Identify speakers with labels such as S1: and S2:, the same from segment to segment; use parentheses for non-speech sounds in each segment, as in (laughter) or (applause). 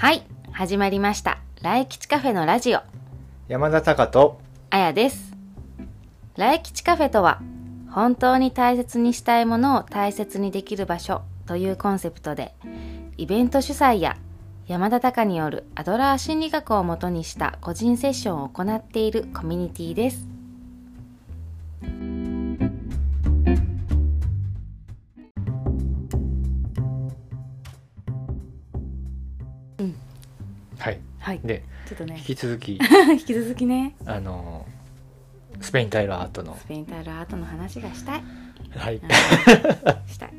S1: はい始まりました。来吉カフェのラジオ。
S2: 山田隆と
S1: あやです。来吉カフェとは本当に大切にしたいものを大切にできる場所というコンセプトでイベント主催や山田隆によるアドラー心理学をもとにした個人セッションを行っているコミュニティです
S2: はい。
S1: はい
S2: で
S1: ちょっとね。
S2: 引き続き (laughs)
S1: 引き続きね。
S2: あのスペインタイルアートの。
S1: スペインタイルアートの話がしたい。
S2: はい。(laughs)
S1: したい、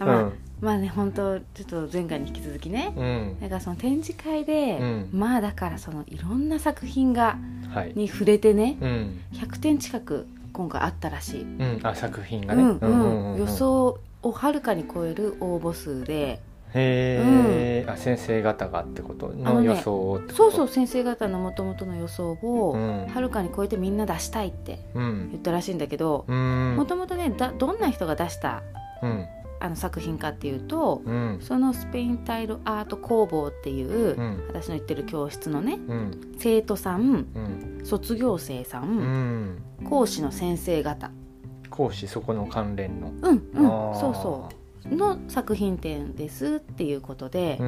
S2: う
S1: まあ、
S2: ん
S1: まあね本当ちょっと前回に引き続きね、
S2: うん。
S1: だからその展示会で、
S2: うん。
S1: まあだからそのいろんな作品が
S2: はい。
S1: に触れてね
S2: うん。
S1: 100点近く今回あったらしい、
S2: うん。あ作品がね。
S1: うんうん。予想をはるかに超える応募数で
S2: へえ、あ先生方がってこと？の予想をってこと？
S1: そうそう先生方のもともとの予想を
S2: うん。
S1: はるかに超えてみんな出したいって
S2: うん。
S1: 言ったらしいんだけど
S2: うん。
S1: もともとねだどんな人が出した
S2: うん。
S1: あの作品かっていうと
S2: うん。
S1: そのスペインタイルアート工房っていう、
S2: うん。
S1: 私の行ってる教室のね
S2: うん。
S1: 生徒さん
S2: うん。
S1: 卒業生さ、
S2: うん。ん
S1: 講師の先生方。
S2: 講師そこの関連の。
S1: うんうん。そうそうの作品展ですっていうことで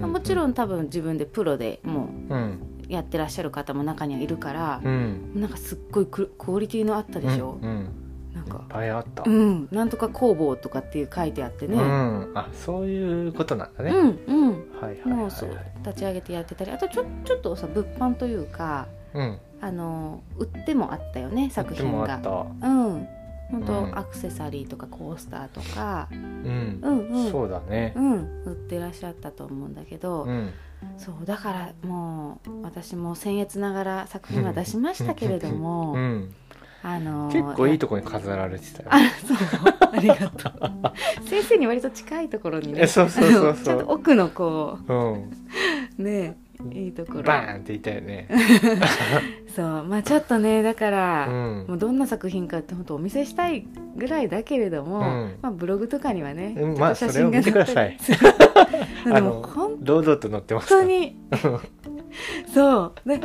S1: もちろん多分自分でプロでも
S2: う
S1: やってらっしゃる方も中にはいるから
S2: う、ん。
S1: なんかすっごいククオリティのあったでしょ、
S2: うんうん。いっ
S1: なんか。
S2: ぱいあった。
S1: うん。なんとか工房とかっていう書いてあってね、
S2: うん。あそういうことなんだね、
S1: うんうん。
S2: はいはいはい
S1: もうそう立ち上げてやってたりあとちょちょっとさ物販というか
S2: うん。
S1: あの売ってもあったよね作品が。
S2: あった。
S1: うん本当、
S2: うん。
S1: アクセサリーとかコースターとか
S2: うん。
S1: うんうん。
S2: そうだね。
S1: うん。売ってらっしゃったと思うんだけど、
S2: うん。
S1: そうだからもう私も僭越ながら作品は出しましたけれども、(laughs)
S2: うん。
S1: あの
S2: 結構いい
S1: と
S2: とこに飾られてたよ。
S1: あそう。(laughs) ありがとう。先生に割と近いところにね
S2: えそうそうそうそう。
S1: ちょっと奥のこ
S2: うん。
S1: うねいいところ。
S2: バーンっていたよね (laughs)
S1: そうまあちょっとねだから、
S2: うん。
S1: もうどんな作品かって本当お見せしたいぐらいだけれども、
S2: うん。
S1: まあブログとかにはね、
S2: うんまあ
S1: ちょっと
S2: それを見てください。(laughs)
S1: で
S2: あ
S1: も
S2: 堂々と載ってます
S1: 当に。そう。で、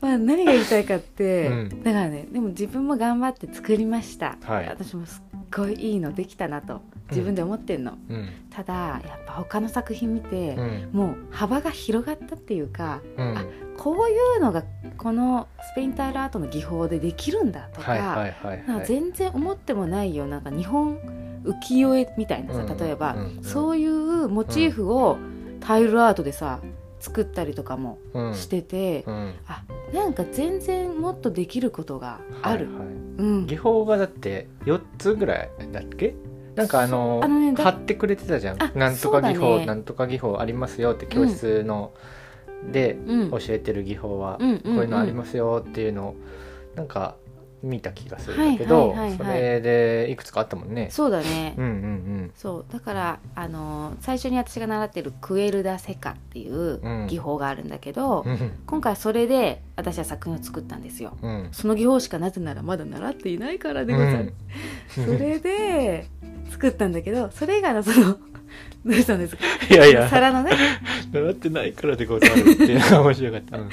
S1: まあ、何が言いたいかって、
S2: うん。
S1: だからねでも自分も頑張って作りました、
S2: はい。
S1: 私もすっごいいいのできたなと自分で思ってんの、
S2: うん。
S1: ただやっぱ他の作品見て
S2: う、ん。
S1: もう幅が広がったっていうか
S2: うん。
S1: あこういうのがこのスペインタイルアートの技法でできるんだとか,、全然思ってもないよなんか日本浮世絵みたいなさ
S2: うん
S1: 例えば、
S2: うん
S1: そういうモチーフをタイルアートでさ作ったりとかも
S2: うん
S1: してて、
S2: うん。
S1: あなんか全然もっとできることがある、
S2: はいはい。
S1: うん。
S2: 技法がだって4つぐらいだっけ？なんかあの
S1: ねだ
S2: 貼ってくれてたじゃん。
S1: あ
S2: なんとか技法、
S1: ね。
S2: なんとか技法ありますよって教室の、で
S1: うん
S2: 教えてる技法は、
S1: うんうんうん。
S2: こういうのありますよっていうのをなんか見た気がするんだけど、それでいくつかあったもんね。
S1: そうだね、
S2: うんうん
S1: そう。だからあのー最初に私が習ってるクエルダセカっていう
S2: うん。
S1: 技法があるんだけど、
S2: うん。うん
S1: 今回それで私は作品を作ったんですよ。
S2: うん。
S1: その技法しかなぜならまだ習っていないからでござる、それで作ったんだけどそれ以外のそのどうしたんですか？
S2: いやいや。
S1: 皿のね。
S2: 習ってないからでござるっていうのが面白かった。うん。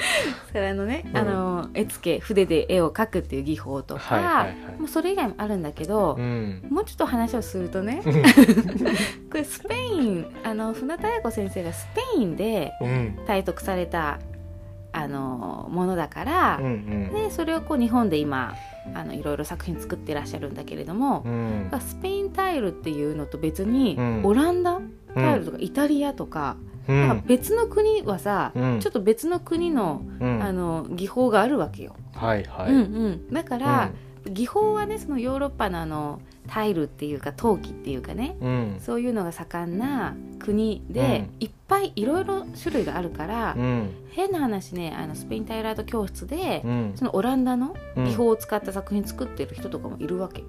S1: 皿のね、
S2: うん。
S1: あの絵付け筆で絵を描くっていう技法とか、
S2: はいはいはい。
S1: もうそれ以外もあるんだけど、
S2: うん。
S1: もうちょっと話をするとね (laughs) これスペインあの船田彩子先生がスペインで
S2: うん。
S1: 体得されたあのものだから、
S2: うんうん。
S1: でそれをこう日本で今あのいろいろ作品作ってらっしゃるんだけれども
S2: う、ん。
S1: スペインタイルっていうのと別に、
S2: うん。
S1: オランダタイルとかイタリアとか,、
S2: う
S1: なんか
S2: ん
S1: 別の国はさ、
S2: うん。
S1: ちょっと別の国の,、
S2: うん。
S1: あの技法があるわけよ。
S2: はいはい。
S1: うんうん、だから、技法はねそのヨーロッパのあのタイルっていうか陶器っていうかね
S2: うん。
S1: そういうのが盛んな国で、
S2: うん。
S1: いっぱいいろいろ種類があるから、
S2: うん。
S1: 変な話ねあのスペインタイルアート教室で、
S2: うん。
S1: そのオランダの
S2: うん。
S1: 技法を使った作品作ってる人とかもいるわけ、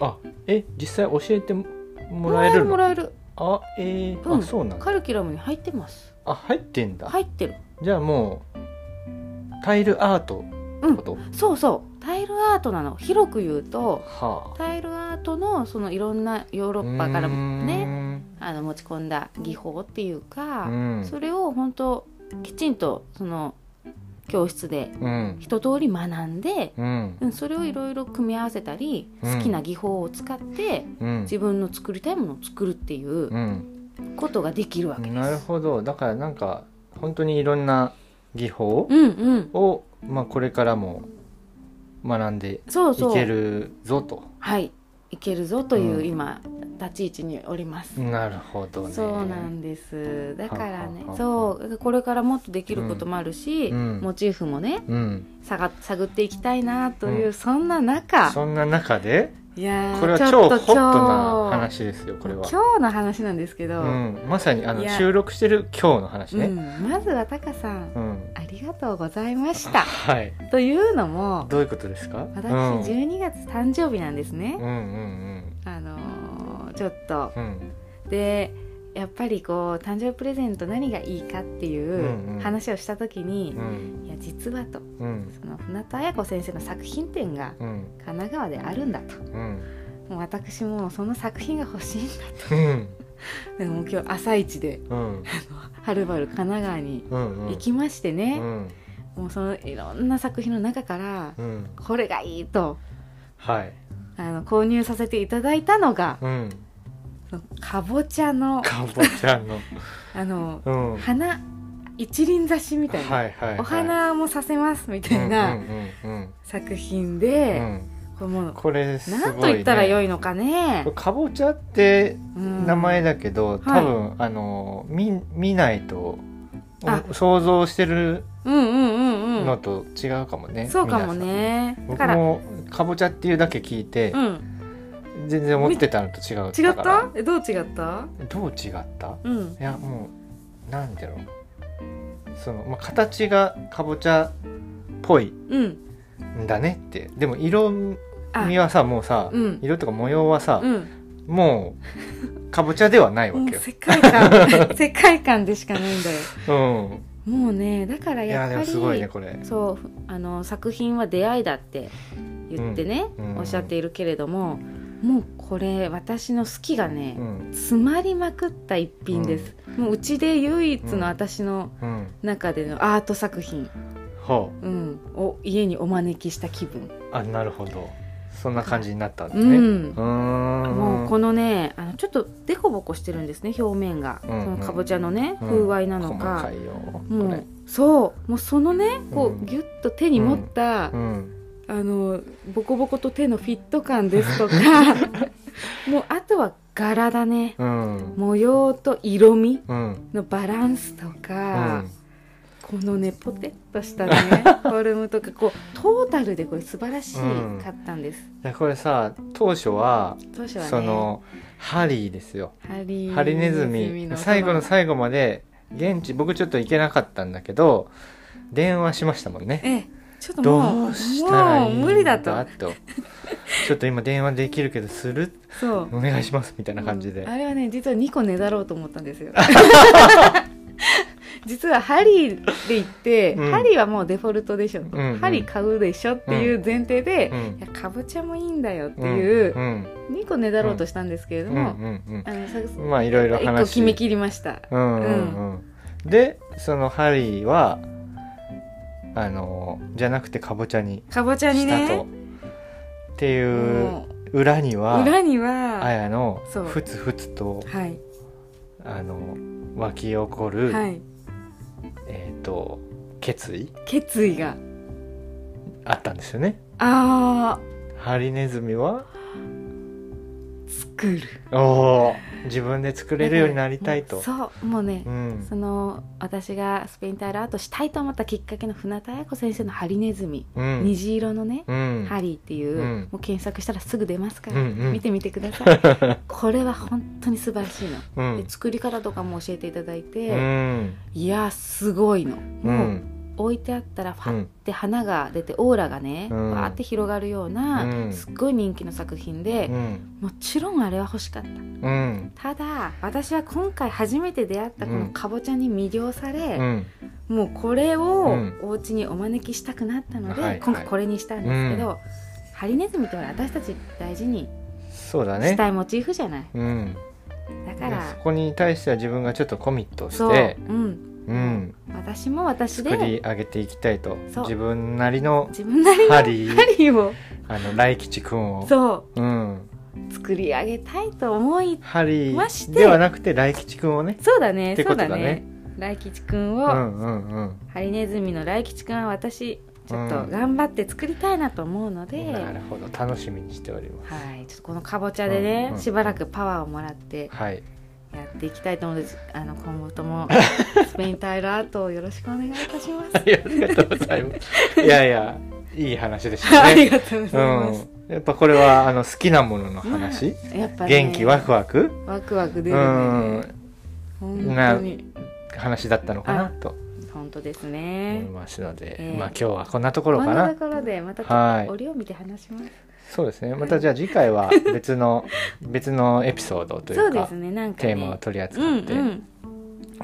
S2: あえ実際教えても
S1: もらえるもらえる。
S2: あえー
S1: うん。
S2: あそうなんだ。
S1: カルキュラムに入ってます。
S2: あ入ってんだ、
S1: 入ってる。
S2: じゃあもうタイルアートこと、
S1: そうそう。タイルアートなの。広く言うと
S2: はあ。
S1: タイルアートのそのいろんなヨーロッパからもね
S2: ね
S1: あの持ち込んだ技法っていうか、
S2: うん。
S1: それを本当きちんとその教室で
S2: うん。
S1: 一通り学んで、
S2: うん。
S1: うんそれをいろいろ組み合わせたり、
S2: うん。
S1: 好きな技法を使って
S2: うん。
S1: 自分の作りたいものを作るっていう
S2: うん。
S1: ことができるわけです。
S2: なるほど。だからなんか本当にいろんな技法
S1: うんうん、
S2: を、まあ、これからも学んでいけるぞと。
S1: はい。いけるぞという、
S2: うん。
S1: 今立ち位置におります。
S2: なるほどね。
S1: そうなんです。だからね。
S2: はははは
S1: そう。これからもっとできることもあるし、
S2: うん。
S1: モチーフもね
S2: うん。
S1: 探探っていきたいなという、
S2: うん。
S1: そんな中。
S2: そんな中で
S1: いやー
S2: これは
S1: ちょっと
S2: 超ホットな話ですよこれは、
S1: 今日の話なんですけど、
S2: うん、まさにあの収録してる今日の話ね、
S1: うん。まずはタカさん、
S2: うん。
S1: ありがとうございました。
S2: はい。
S1: というのも
S2: どういうことですか？
S1: 私、
S2: うん、
S1: 12月誕生日なんですね、
S2: うんうん
S1: あのーちょっと。
S2: うんうん。
S1: でやっぱりこう誕生日プレゼント何がいいかってい
S2: うんう
S1: うん。話をした時に、
S2: うん。
S1: いや実はと
S2: うん。
S1: その船田彩子先生の作品展が
S2: うん。
S1: 神奈川であるんだと。
S2: うん。
S1: もう私もその作品が欲しいんだ
S2: うん。
S1: と (laughs) でも今日朝一で
S2: うん。
S1: はるばる神奈川に
S2: うん
S1: 行きまして
S2: う
S1: ね、
S2: ん。
S1: もうそのいろんな作品の中から
S2: うん。
S1: これがいいと
S2: はい。
S1: あの購入させていただいたのが
S2: うん
S1: かぼちゃの。
S2: かぼちゃの。(laughs)
S1: あの
S2: うん。
S1: 花一輪挿しみたいな、
S2: はいはいはい。
S1: お花もさせますみたい
S2: うん
S1: な
S2: うんうん。
S1: 作品
S2: うん
S1: で、
S2: うん。
S1: これもう
S2: これすごい、ね、
S1: 何と言ったらよいのかね。
S2: かぼちゃって
S1: うん。
S2: 名前だけど、多分、あの見見ないと
S1: あ。
S2: 想像してる
S1: うんうんうんうん。
S2: のと違うかもね、
S1: そうかも
S2: 皆
S1: ねだから
S2: もかぼちゃっていうだけ聞いて、
S1: うん
S2: 全然思ってたのと違う。
S1: 違った？えどう違った？
S2: どう違った？
S1: うん。
S2: いやもうなんだろうその、まあ、形がかぼちゃっぽい
S1: うん。
S2: んだねって。でも色
S1: あ
S2: 味はさもうさ、
S1: うん。
S2: 色とか模様はさ、
S1: うん。
S2: もうかぼちゃではないわけよ、(laughs)
S1: 世界観。(laughs) 世界観でしかないんだよ。
S2: うん。
S1: もうねだから
S2: い
S1: やっぱり
S2: やでもすごいねこれ。
S1: そうあの作品は出会いだって言ってね、
S2: うん。
S1: おっしゃっているけれどももうこれ私の好きがね、
S2: うん。
S1: 詰まりまくった一品です、もううちで唯一
S2: うん。
S1: の私の
S2: うん
S1: 中でのアート作品、
S2: ほ
S1: う。ん、を家にお招きした気分、
S2: うあなるほど。そんな感じになったんだ
S1: う
S2: ね。
S1: ん。
S2: うーん。
S1: もうこのねあのちょっとデコボコしてるんですね表面が、
S2: うんうん。
S1: そのかぼちゃのね、
S2: うん。
S1: 風合いなの
S2: 細
S1: かもうそう。もうそのねこう、
S2: うん。
S1: ギュッと手に持った、
S2: うん
S1: あのボコボコと手のフィット感ですとか。(laughs) もうあとは柄だね。
S2: うん。
S1: 模様と色味
S2: うん。
S1: のバランスと
S2: う
S1: か、
S2: ん。
S1: このねポテッとしたね (laughs) フォルムとかこうトータルでこれ素晴らしかったんです、
S2: いやこれさ当初は
S1: 当初はね。
S2: そのハリーですよ。
S1: ハリ
S2: ハリネズミ。
S1: の。
S2: 最後の最後まで現地僕ちょっと行けなかったんだけど電話しましたもんね。
S1: ええちょっともう
S2: どうしたらいいん
S1: もう無理だと。
S2: とちょっと今電話できるけどする？
S1: そう。
S2: お願いしますみたいな感じで。
S1: あれはね実は2個ねだろうと思ったんですよ。(laughs) 実はハリーで行って、
S2: うん。
S1: ハリーはもうデフォルトでしょ。と、
S2: うんうん。
S1: ハリー買うでしょっていう前提で、
S2: うん
S1: いやかぼちゃもいいんだよっていう、
S2: うん
S1: 2個ねだろうとしたんですけれど
S2: うんう
S1: も、
S2: まあいろいろ
S1: 1個
S2: 話
S1: 決め切りました。
S2: うんうんうん。でそのハリーはあのじゃなくてかぼちゃに
S1: かぼちゃに
S2: したと、
S1: ね
S2: っていう
S1: も
S2: 裏に
S1: う
S2: は
S1: 裏には
S2: あやのふつふつと
S1: はい。
S2: あの湧き起こる、
S1: はい。
S2: えっ、と決意？
S1: 決意が。
S2: あったんですよね。
S1: あ
S2: ハリネズミは？
S1: ー作る。
S2: おお自分で作れるようになりたいと。
S1: そうもうね、
S2: うん。
S1: その私がスペインタイルアートしたいと思ったきっかけの船田彩子先生のハリネズミ、
S2: うん。
S1: 虹色のね、
S2: うん。
S1: ハリーっていう、
S2: うん。
S1: もう検索したらすぐ出ますから、
S2: うんうん。
S1: 見てみてください。(laughs) これは本当に素晴らしいの、
S2: うん。
S1: で作り方とかも教えていただいて、
S2: うん。
S1: いやすごいの。
S2: う
S1: もうん置いてあったらファッて花が出てオーラがね、
S2: うん。
S1: って広がるような、
S2: うん。
S1: すっごい人気の作品で、
S2: うん。
S1: もちろんあれは欲しかった。
S2: うん。
S1: ただ私は今回初めて出会ったこのかぼちゃに魅了され、
S2: うん。
S1: もうこれを
S2: うん。
S1: お家にお招きしたくなったので、今回これにしたんですけど、ハリネズミって私たち大事に
S2: そうだね。
S1: したいモチーフじゃない、
S2: うん。
S1: だから
S2: そこに対しては自分がちょっとコミットして
S1: うん、
S2: うん。
S1: 私も私
S2: 作
S1: で
S2: り上げていきたいと。自分なりの
S1: 自分なりの
S2: ハリー。
S1: を。
S2: あの来吉くんを。
S1: そう。
S2: うん。
S1: 作り上げたいと思い
S2: ハリ
S1: まして。
S2: ーではなくて来吉くんをね。
S1: そうだねそうだ
S2: ね。
S1: ね来吉くんを、
S2: うんうんうん。
S1: ハリネズミの来吉くんは私ちょっと
S2: うん。
S1: 頑張って作りたいなと思うので、
S2: なるほど。楽しみにしております。
S1: はい、ちょっとこのかぼちゃでね、
S2: うんうん。
S1: しばらくパワーをもらって
S2: はい
S1: やっていきたいと思うのであの今後とも。(laughs) スペインタイルアートをよろしくお願いいたします。
S2: は (laughs) いありがとうございます。いやいやいい話でした (laughs)
S1: あり
S2: ね
S1: がとうございます。
S2: うん。やっぱこれはあの好きなものの話、
S1: やっぱね。
S2: 元気ワクワク？
S1: ワクワク出
S2: う
S1: るね。
S2: ん。
S1: 本当に。
S2: 話だったのかなと。
S1: 本当です
S2: 思い
S1: ね。
S2: ますので、
S1: ええ。
S2: まあ今日はこんなところ
S1: こん
S2: かな
S1: なところでまた折を見て話します。
S2: そうですね。またじゃあ次回は別の (laughs) 別のエピソードとい
S1: そう
S2: うか
S1: ですね。なんかね。
S2: テーマを取り扱
S1: うん
S2: って、
S1: うん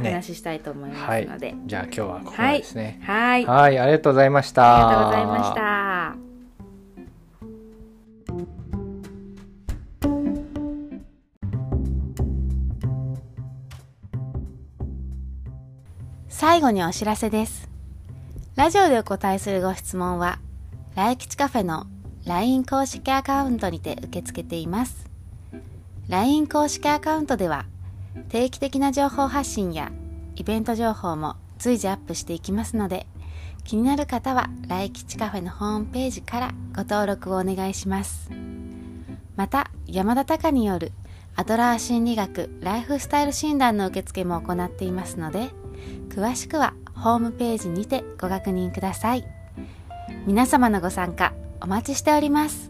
S2: ね。
S1: 話ししたいと思いま
S2: はい
S1: すので。
S2: じゃあ今日はここまでですね。
S1: はい。あ
S2: はいありがとうございました。
S1: りがとうございました。最後にお知らせです。ラジオでお答えするご質問は、来吉カフェの LINE 公式アカウントにて受け付けています。LINE 公式アカウントでは、定期的な情報発信やイベント情報も随時アップしていきますので、気になる方は来吉カフェのホームページからご登録をお願いします。また、山田隆によるアドラー心理学ライフスタイル診断の受付も行っていますので、詳しくはホームページにてご確認ください。皆様のご参加お待ちしております。